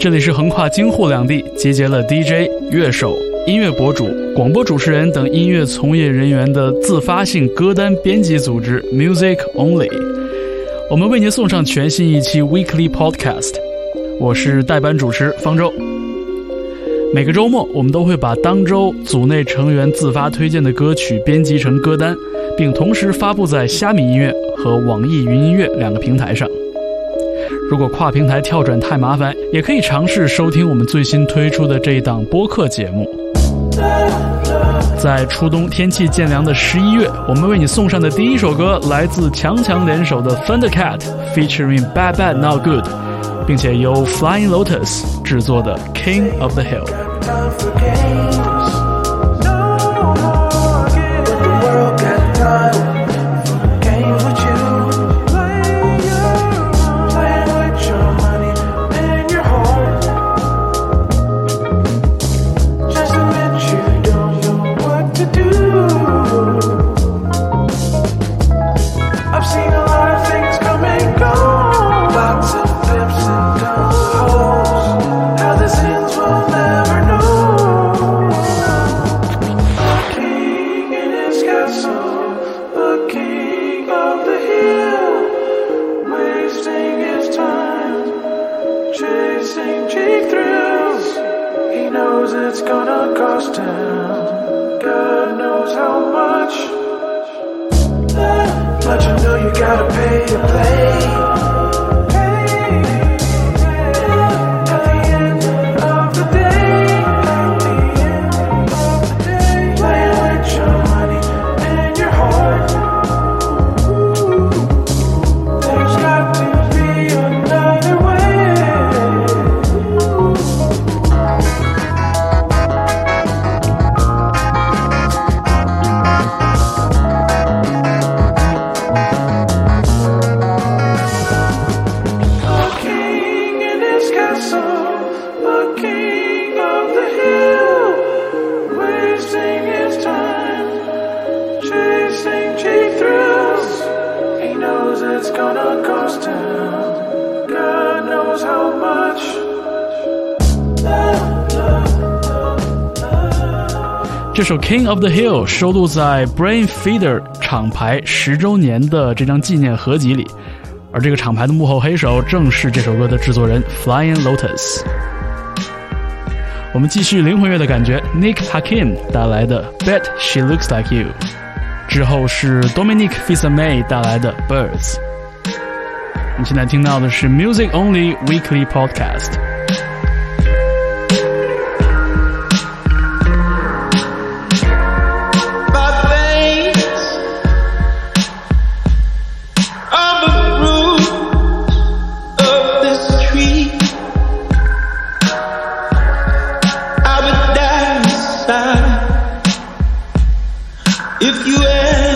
这里是横跨京沪两地，集结了 DJ、乐手、音乐博主、广播主持人等音乐从业人员的自发性歌单编辑组织 Music Only。我们为您送上全新一期 Weekly Podcast。我是代班主持方舟。每个周末，我们都会把当周组内成员自发推荐的歌曲编辑成歌单，并同时发布在虾米音乐和网易云音乐两个平台上。如果跨平台跳转太麻烦，也可以尝试收听我们最新推出的这一档播客节目。在初冬天气渐凉的十一月，我们为你送上的第一首歌来自强强联手的 Thundercat featuring Bad Bad Not Good，并且由 Flying Lotus 制作的 King of the Hill。But you know you gotta pay to play. 首《King of the Hill》收录在 Brain Feeder 厂牌十周年的这张纪念合集里，而这个厂牌的幕后黑手正是这首歌的制作人 Flying Lotus。我们继续灵魂乐的感觉，Nick Hakim 带来的《Bet She Looks Like You》，之后是 Dominic Fils-Aimé 带来的《Birds》。你现在听到的是 Music Only Weekly Podcast。 If you ask.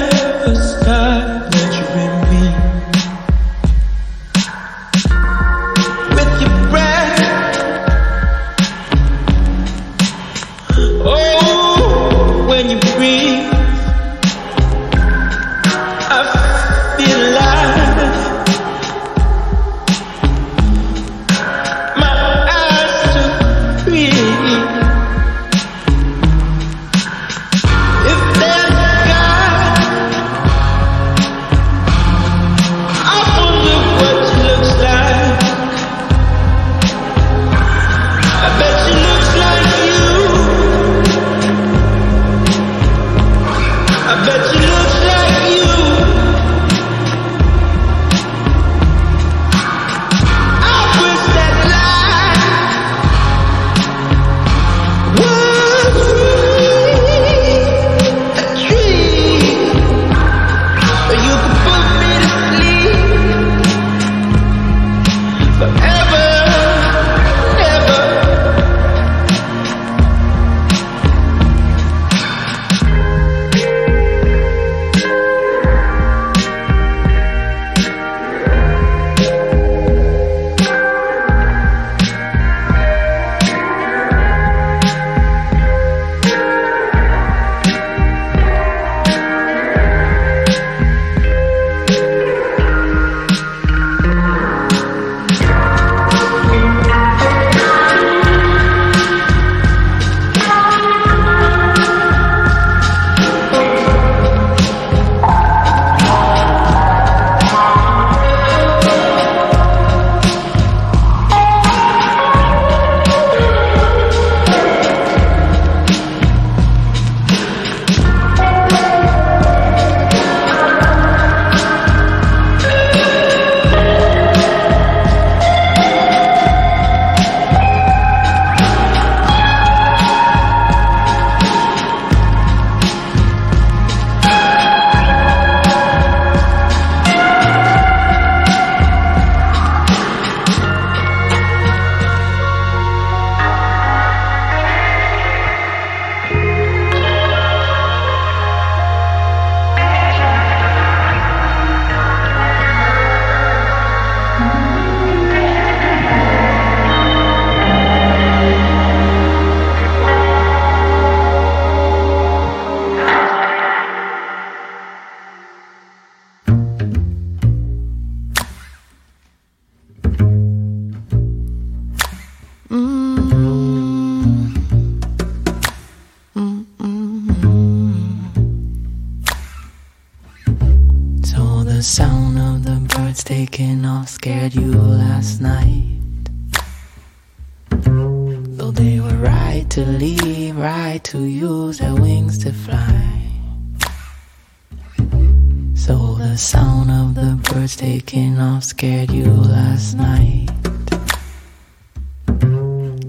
Last night.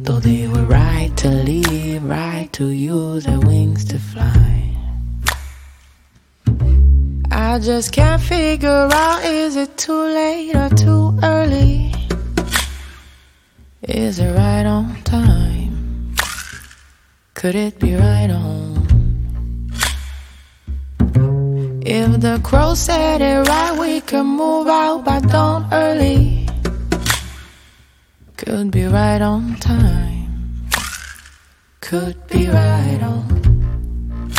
Though they were right to leave, right to use their wings to fly. I just can't figure out is it too late or too early? Is it right on time? Could it be right on? If the crow said it right, we could move out by dawn early. Could be right on time. Could be right on.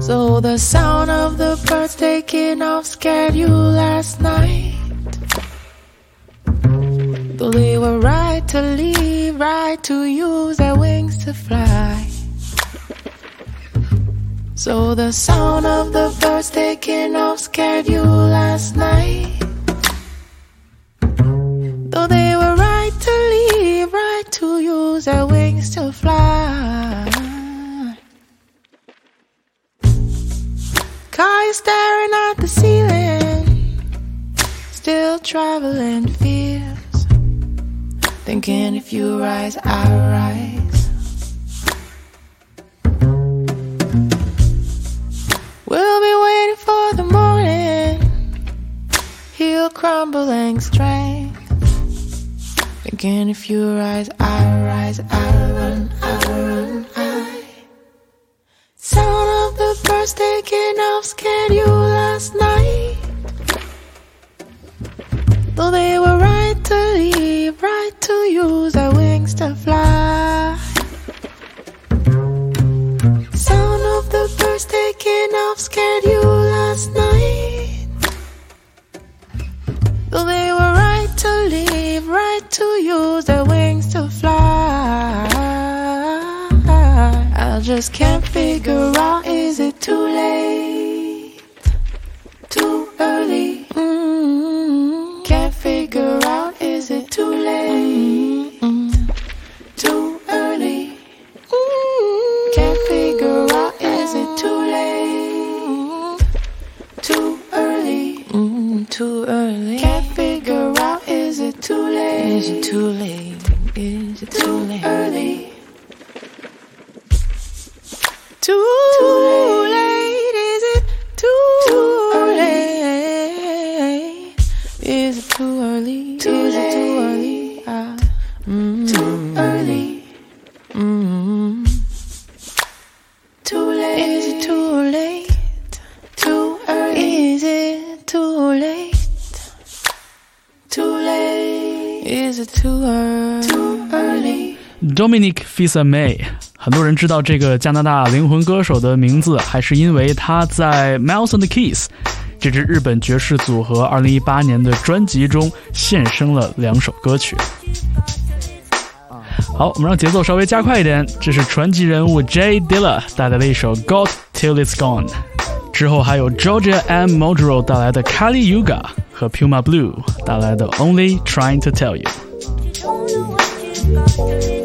So the sound of the birds taking off scared you last night. Though they were right to leave, right to use their wings to fly. So the sound of the birds taking off scared you last night. Though they were right to leave, right to use their wings to fly. You staring at the ceiling, still traveling fears. Thinking if you rise, I rise. We'll be waiting for the morning. He'll crumbling strength. Thinking if you rise, I rise, I run, I run, I. Sound of the birds taking off scared you last night. Though they were right to leave, right to use their wings to fly. Birds taking off scared you last night. Though they were right to leave, right to use their wings to fly. I just can't figure out is it too late? It too late? Is it too late? Is it too, late? early? Too, late? Is it too, late? Is it too early? Too is it too early? It too early? Too early. Dominic Fisa-May，很多人知道这个加拿大灵魂歌手的名字，还是因为他在 Mouse and the Keys 这支日本爵士组合2018年的专辑中献声了两首歌曲。好，我们让节奏稍微加快一点，这是传奇人物 Jay Dilla 带来的一首《Got Till It's Gone》，之后还有 Georgia M. Modro 带来的 Kali Yuga 和 Puma Blue 带来的 Only Trying to Tell You。Got to live.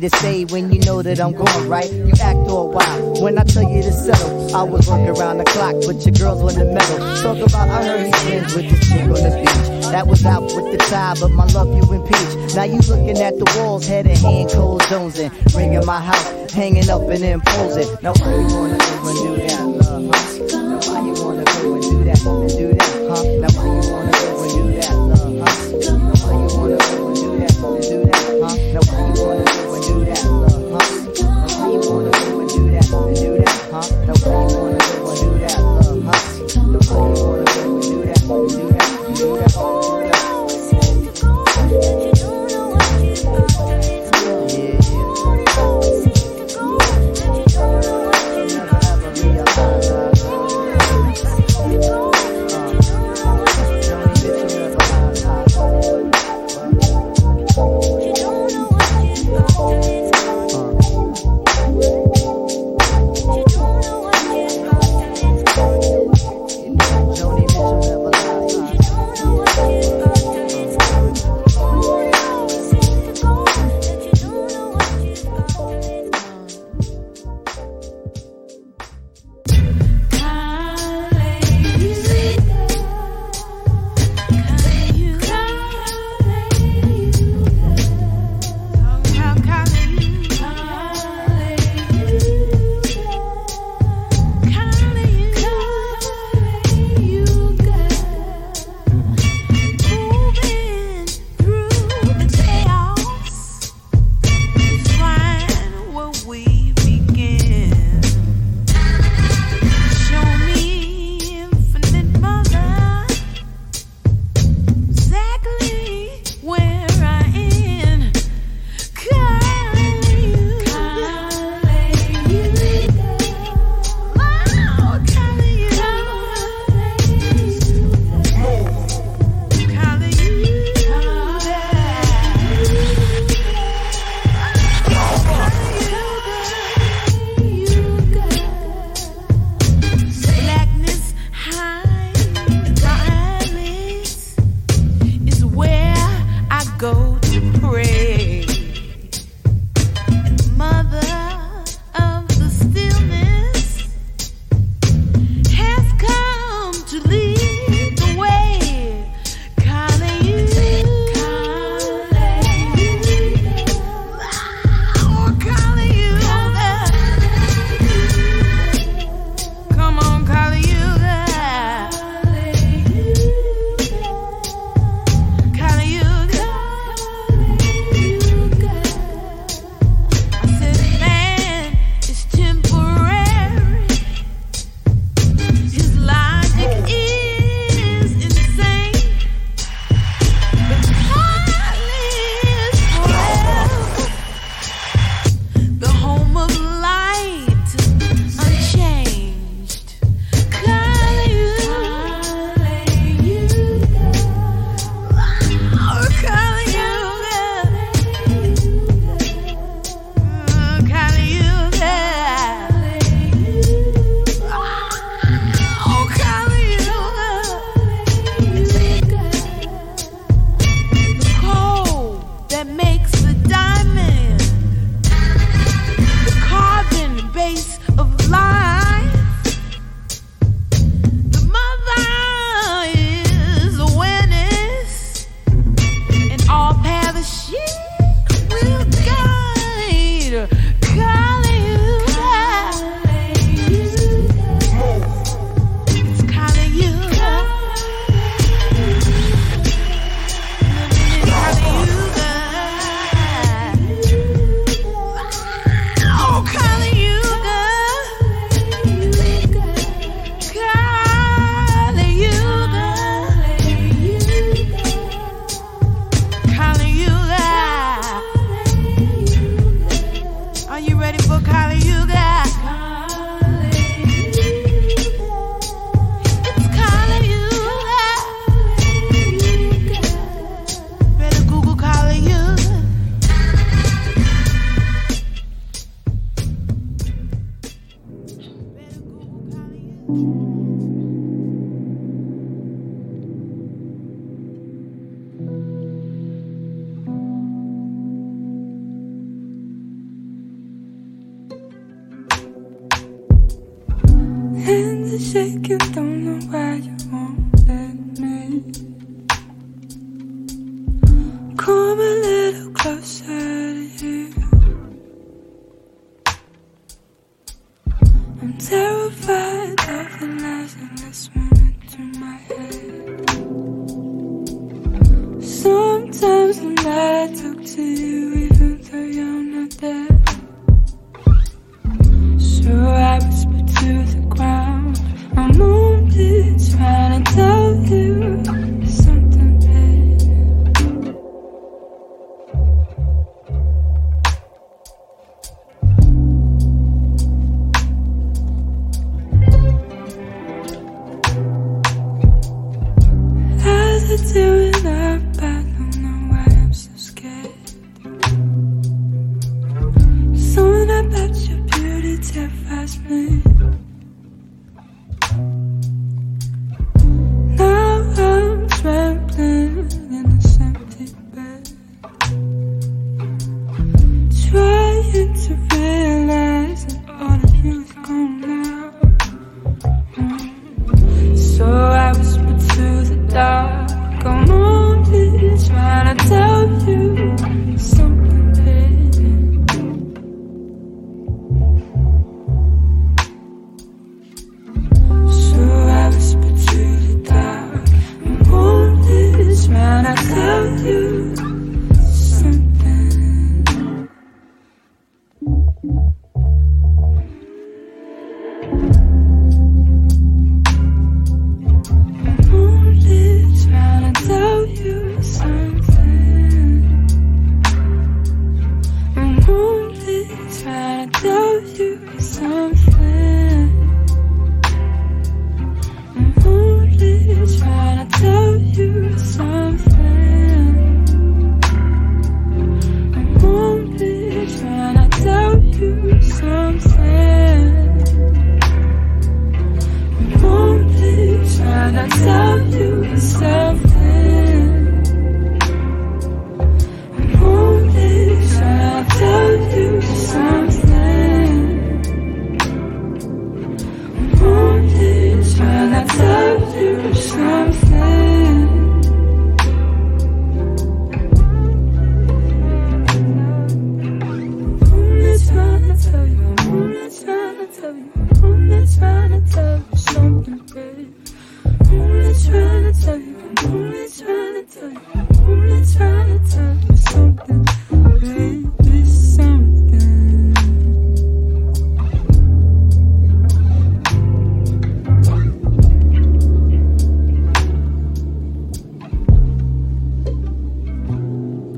To say when you know that I'm gone, right? You act all wild when I tell you to settle. I was working around the clock, but your girls on the metal. Talk about I heard he's friends with this chick on the beach. That was out with the tie, but my love you impeach. Now you looking at the walls, head and hand, cold zones ringing my house, hanging up and imposing. Now why you wanna do that, love?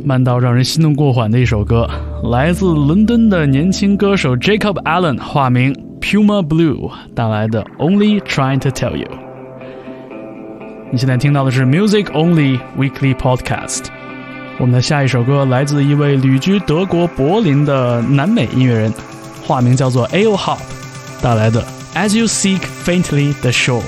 慢到让人心动过缓的一首歌来自伦敦的年轻歌手 jacob allen 化名 puma blue 带来的 only trying to tell you 你现在听到的是 musiconly weekly podcast 我们的下一首歌来自一位旅居德国柏林的南美音乐人化名叫做 alehop 带来的 as you seek faintly the shore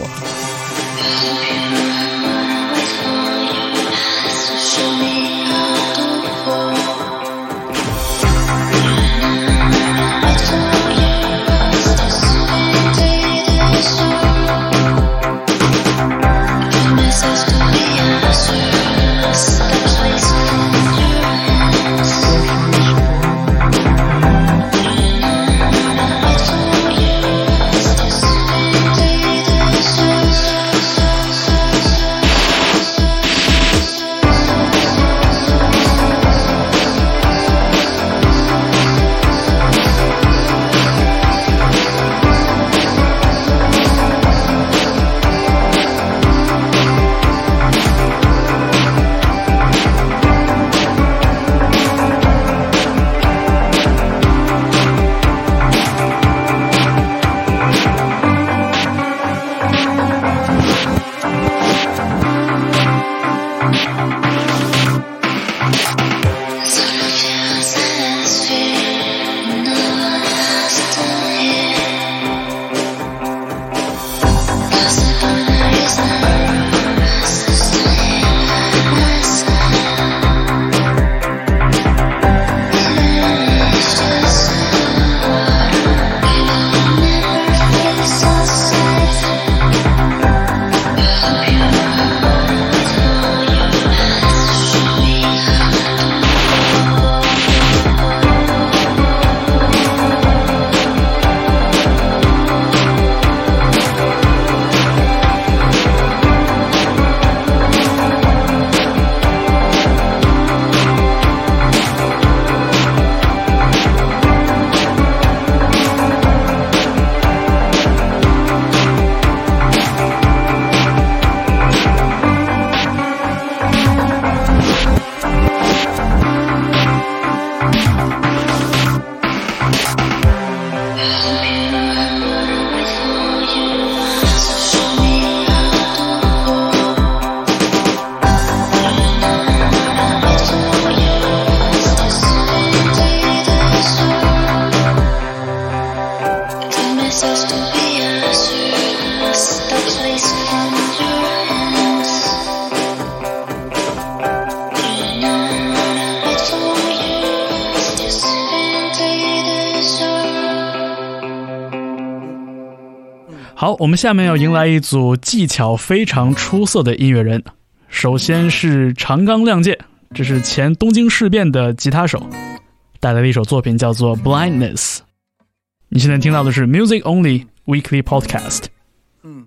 我们下面要迎来一组技巧非常出色的音乐人，首先是长冈亮介，这是前东京事变的吉他手，带来的一首作品叫做《Blindness》。你现在听到的是 Music Only Weekly Podcast。嗯。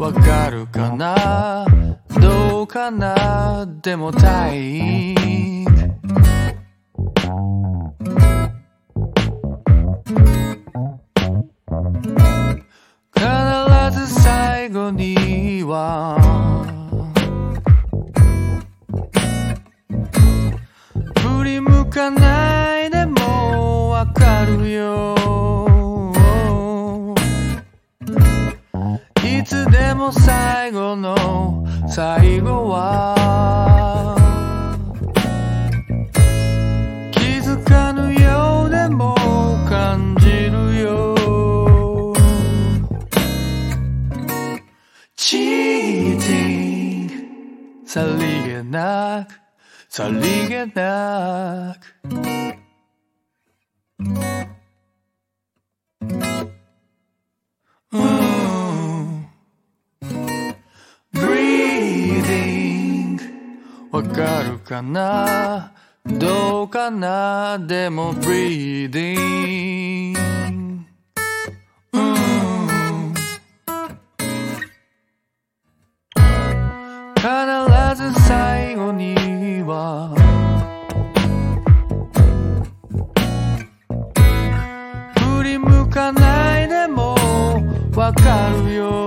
わかるかな？どうかな？でも dying 必ず最後には振り向かないでもわかるよ。も最後の最後は気づかぬようでも感じるよ。チーティンさりげなくさりげなく。かな？どうかな？でも breathing うん。必ず最後には。振り向かないでもわかるよ。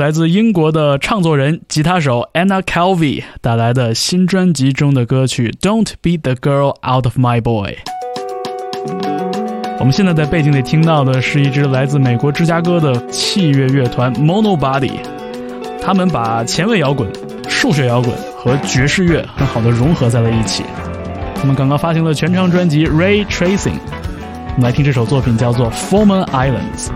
来自英国的唱作人、吉他手 Anna Calvi 带来的新专辑中的歌曲《Don't Beat the Girl Out of My Boy》。我们现在在背景里听到的是一支来自美国芝加哥的器乐乐团 Mono Body，他们把前卫摇滚、数学摇滚和爵士乐很好的融合在了一起。他们刚刚发行了全长专辑《Ray Tracing》，我们来听这首作品叫做《Former Islands》。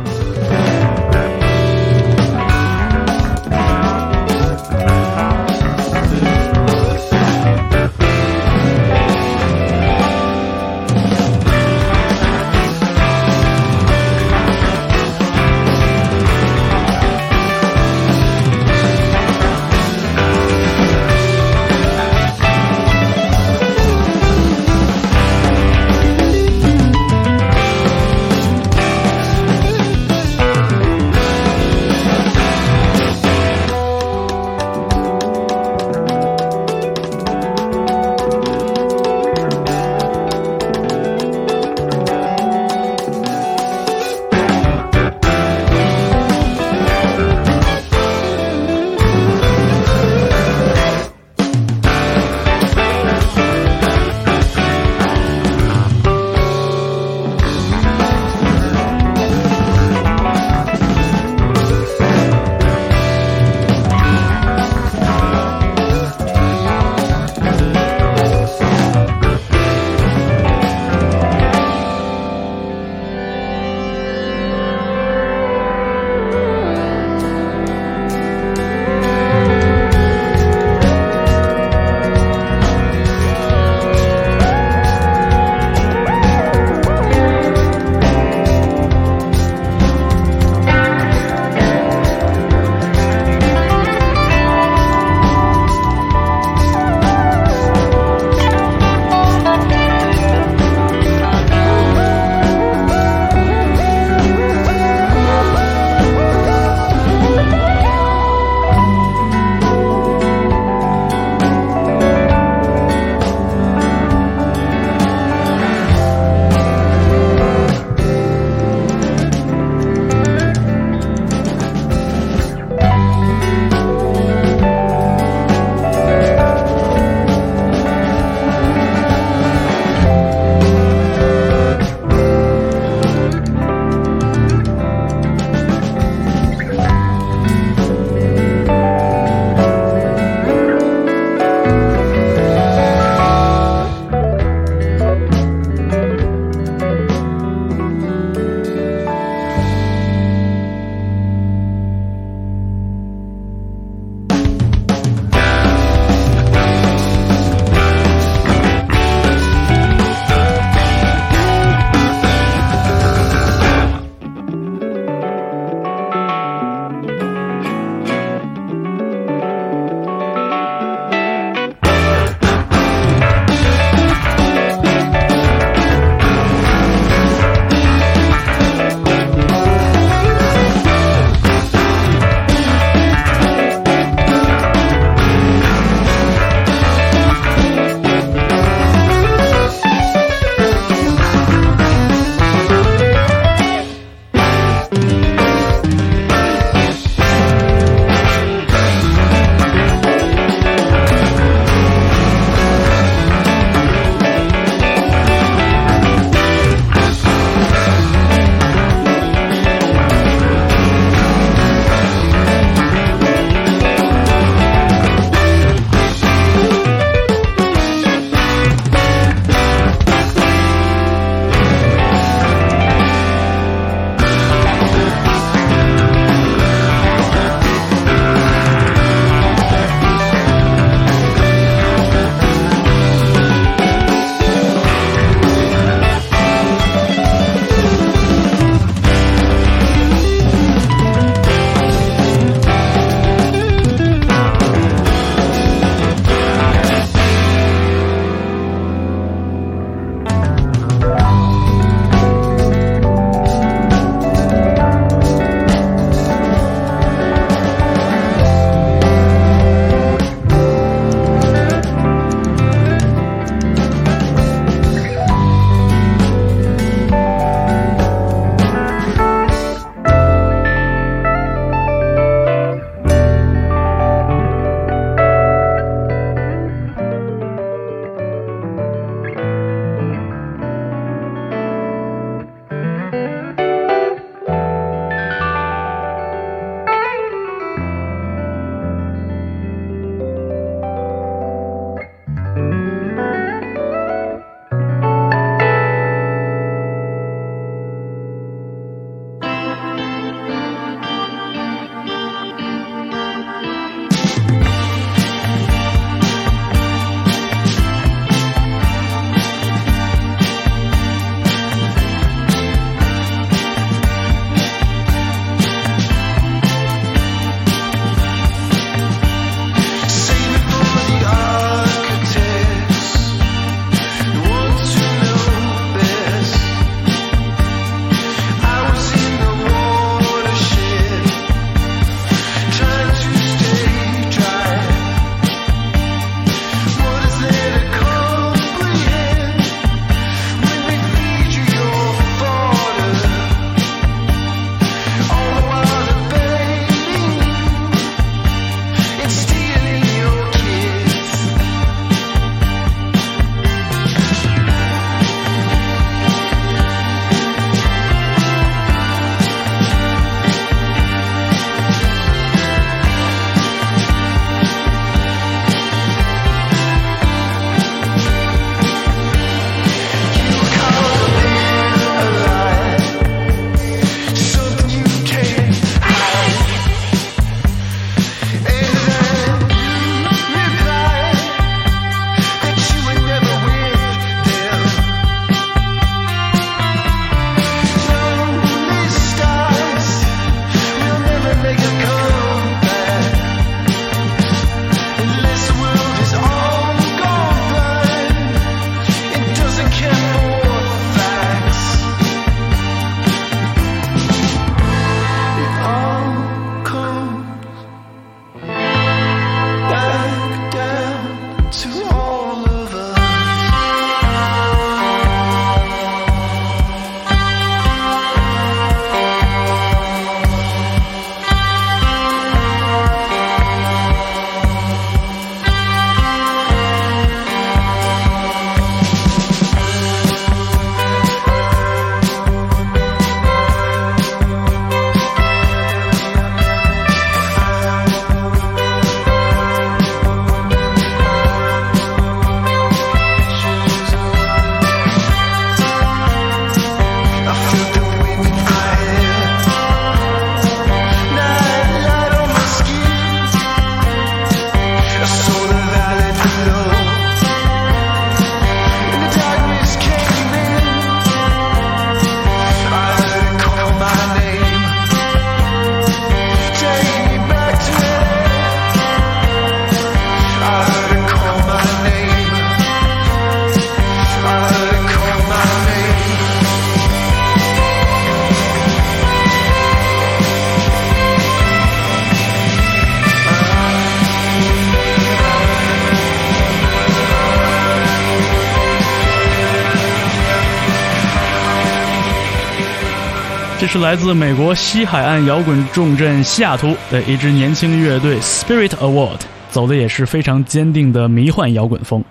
是来自美国西海岸摇滚重镇西雅图的一支年轻乐队 Spirit Award，走的也是非常坚定的迷幻摇滚风。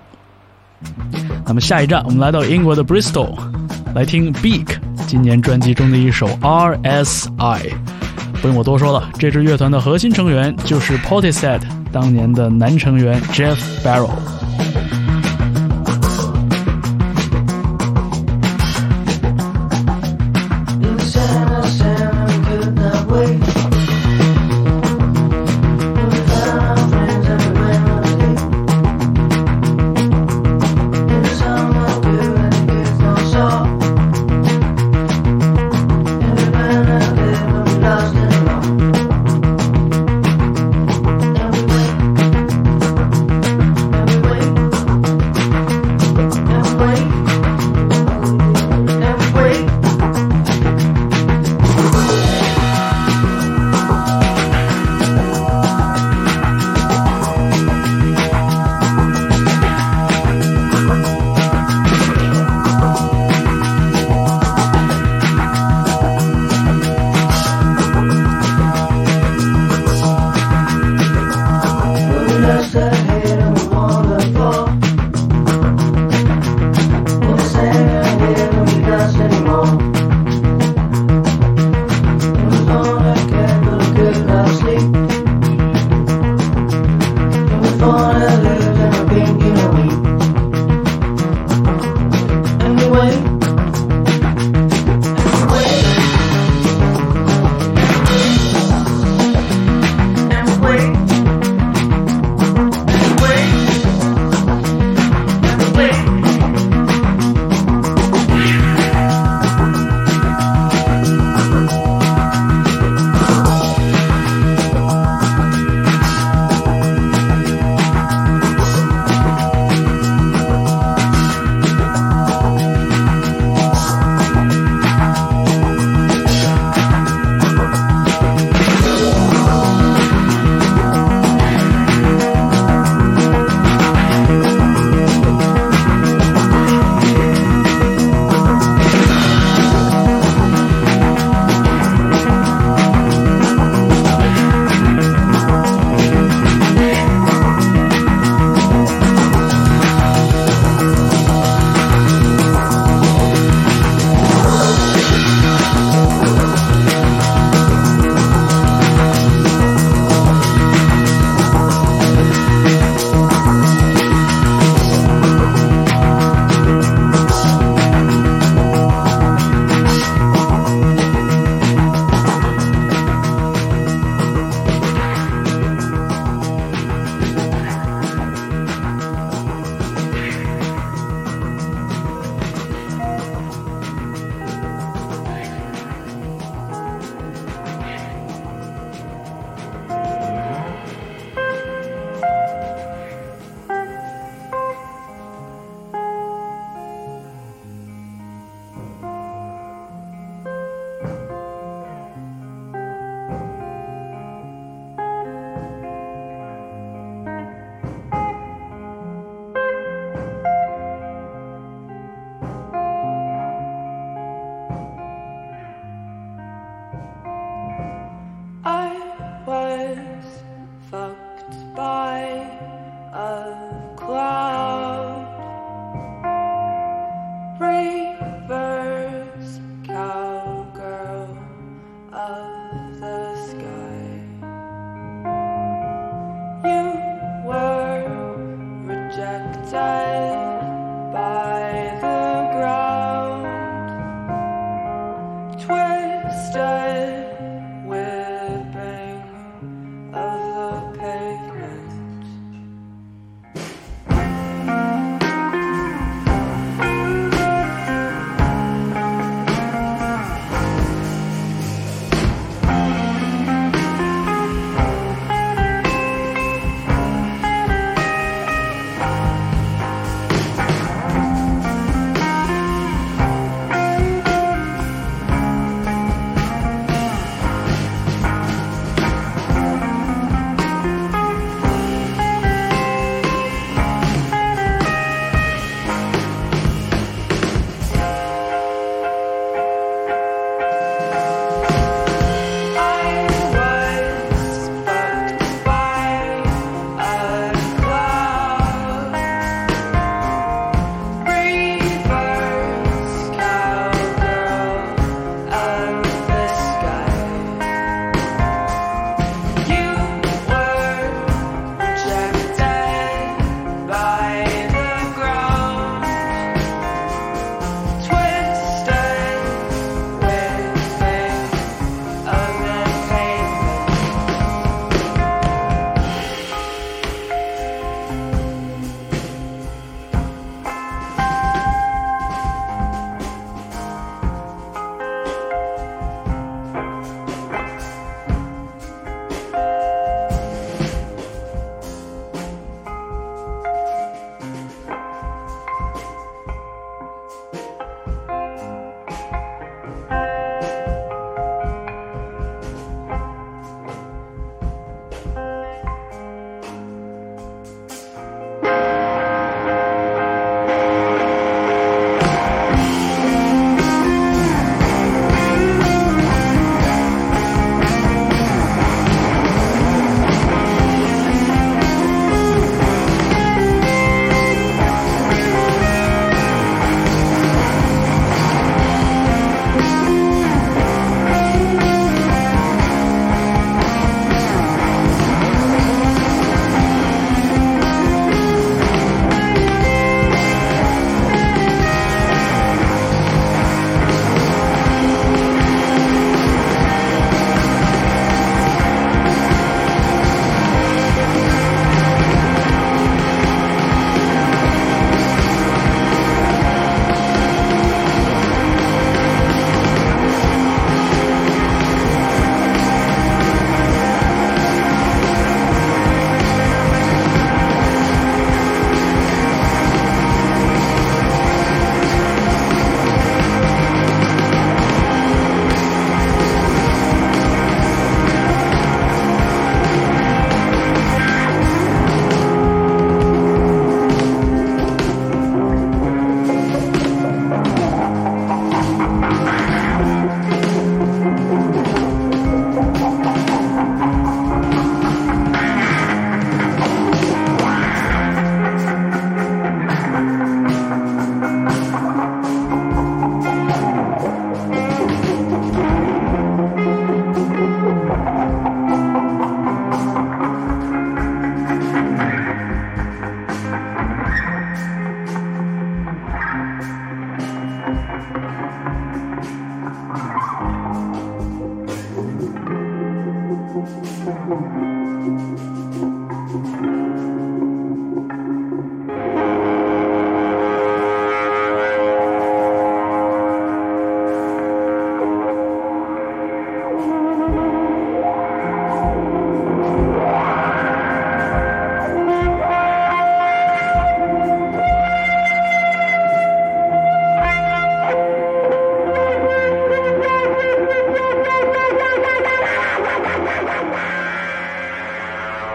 那么下一站，我们来到英国的 Bristol，来听 Beak 今年专辑中的一首 RSI。不用我多说了，这支乐团的核心成员就是 Portishead 当年的男成员 Jeff Barrow。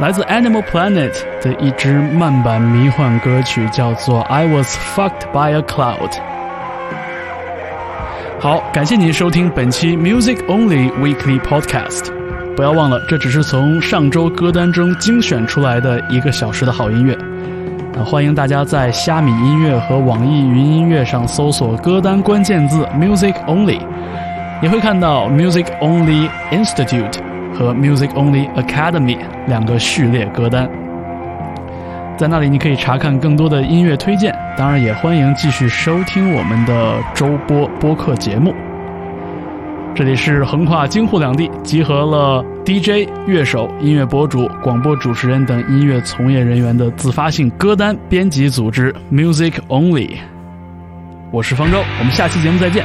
来自 Animal Planet 的一支慢版迷幻歌曲，叫做《I Was Fucked by a Cloud》。好，感谢您收听本期 Music Only Weekly Podcast。不要忘了，这只是从上周歌单中精选出来的一个小时的好音乐。啊，欢迎大家在虾米音乐和网易云音乐上搜索歌单关键字 “Music Only”，你会看到 Music Only Institute 和 Music Only Academy 两个序列歌单。在那里，你可以查看更多的音乐推荐，当然也欢迎继续收听我们的周播播客节目。这里是横跨京沪两地，集合了 DJ、乐手、音乐博主、广播主持人等音乐从业人员的自发性歌单编辑组织 Music Only。我是方舟，我们下期节目再见。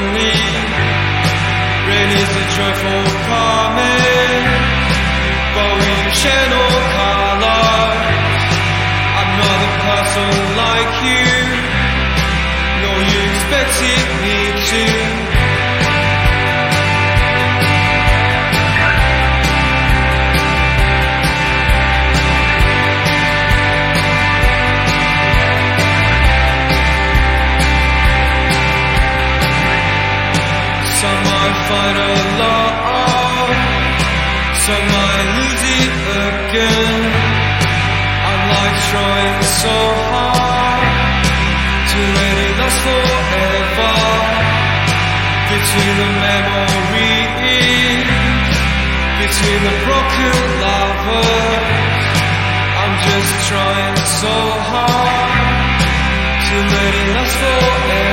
is a joyful coming. But we no a person like you. You expected me to. Might find a love, some might lose it again. I'm like trying so hard to let it last forever. Between the memories, between the broken lovers, I'm just trying so hard to let it last forever.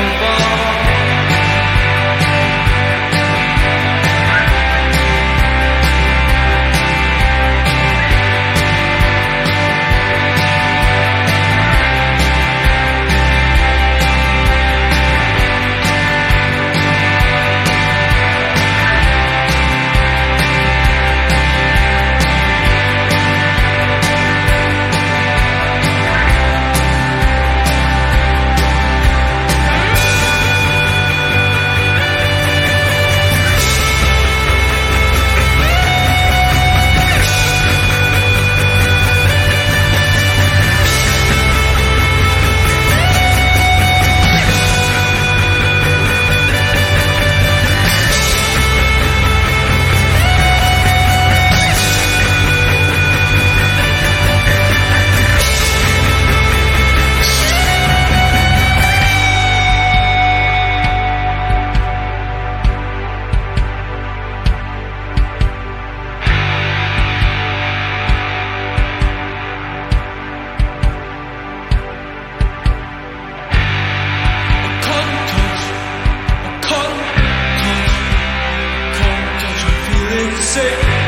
sick